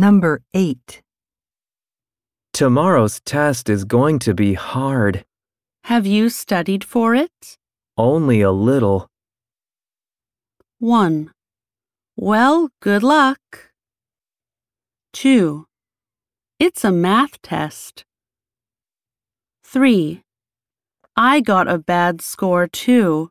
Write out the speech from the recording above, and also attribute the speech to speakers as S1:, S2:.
S1: Number 8.
S2: Tomorrow's test is going to be hard.
S3: Have you studied for it?
S2: Only a little.
S3: 1. Well, good luck. 2. It's a math test. 3. I got a bad score too.